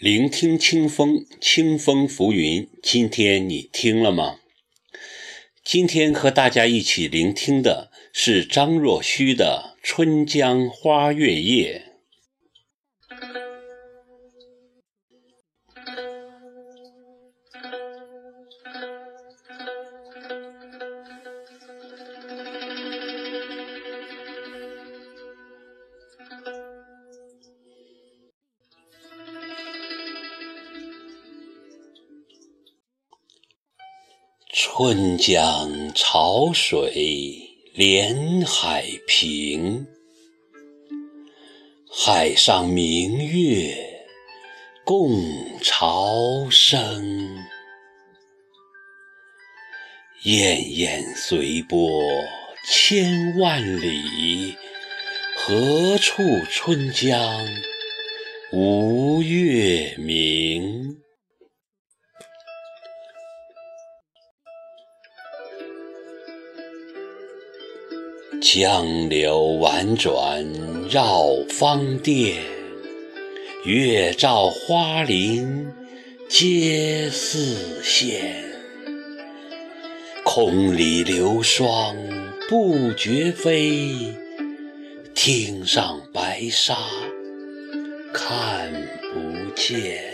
聆听清风，清风浮云。今天你听了吗？今天和大家一起聆听的是张若虚的《春江花月夜》。春江潮水连海平，海上明月共潮生。滟滟随波千万里，何处春江无月明？江流婉转绕芳甸，月照花林皆似霰。空里流霜不觉飞，汀上白沙看不见。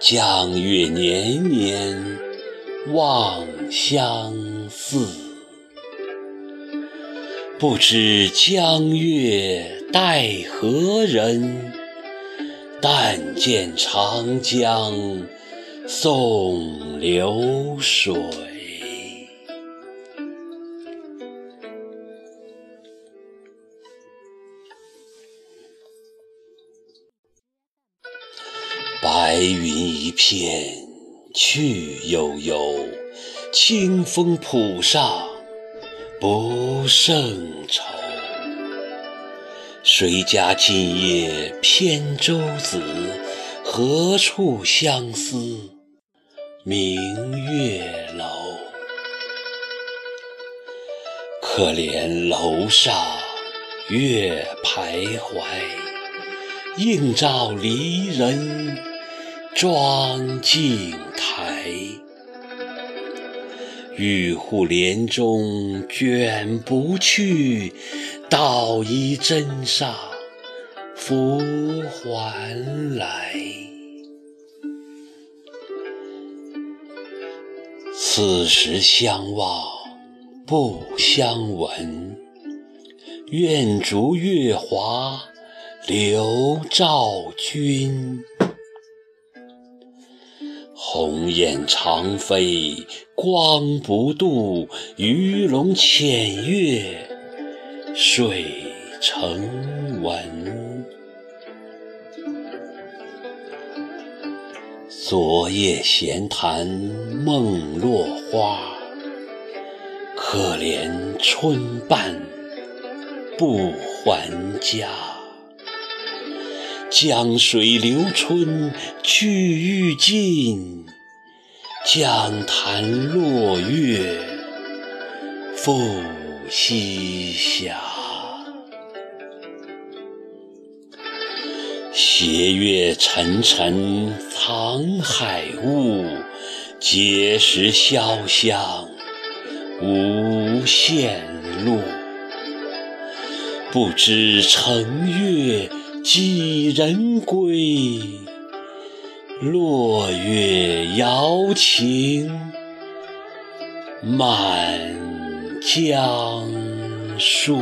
江月年年望相似，不知江月待何人？但见长江送流水。白云一片去悠悠，清风浦上不胜愁。谁家今夜扁舟子？何处相思明月楼？可怜楼上月徘徊，映照离人。妆镜台，玉户帘中卷不去，捣衣砧上拂还来。此时相望不相闻，愿逐月华流照君。鸿雁长飞光不度，鱼龙潜跃水成文。昨夜闲谈梦落花，可怜春半不还家。江水流春去欲尽，江潭落月复西斜。斜月沉沉藏海雾，碣石潇湘无限路。不知乘月。几人归？落月摇情满江树。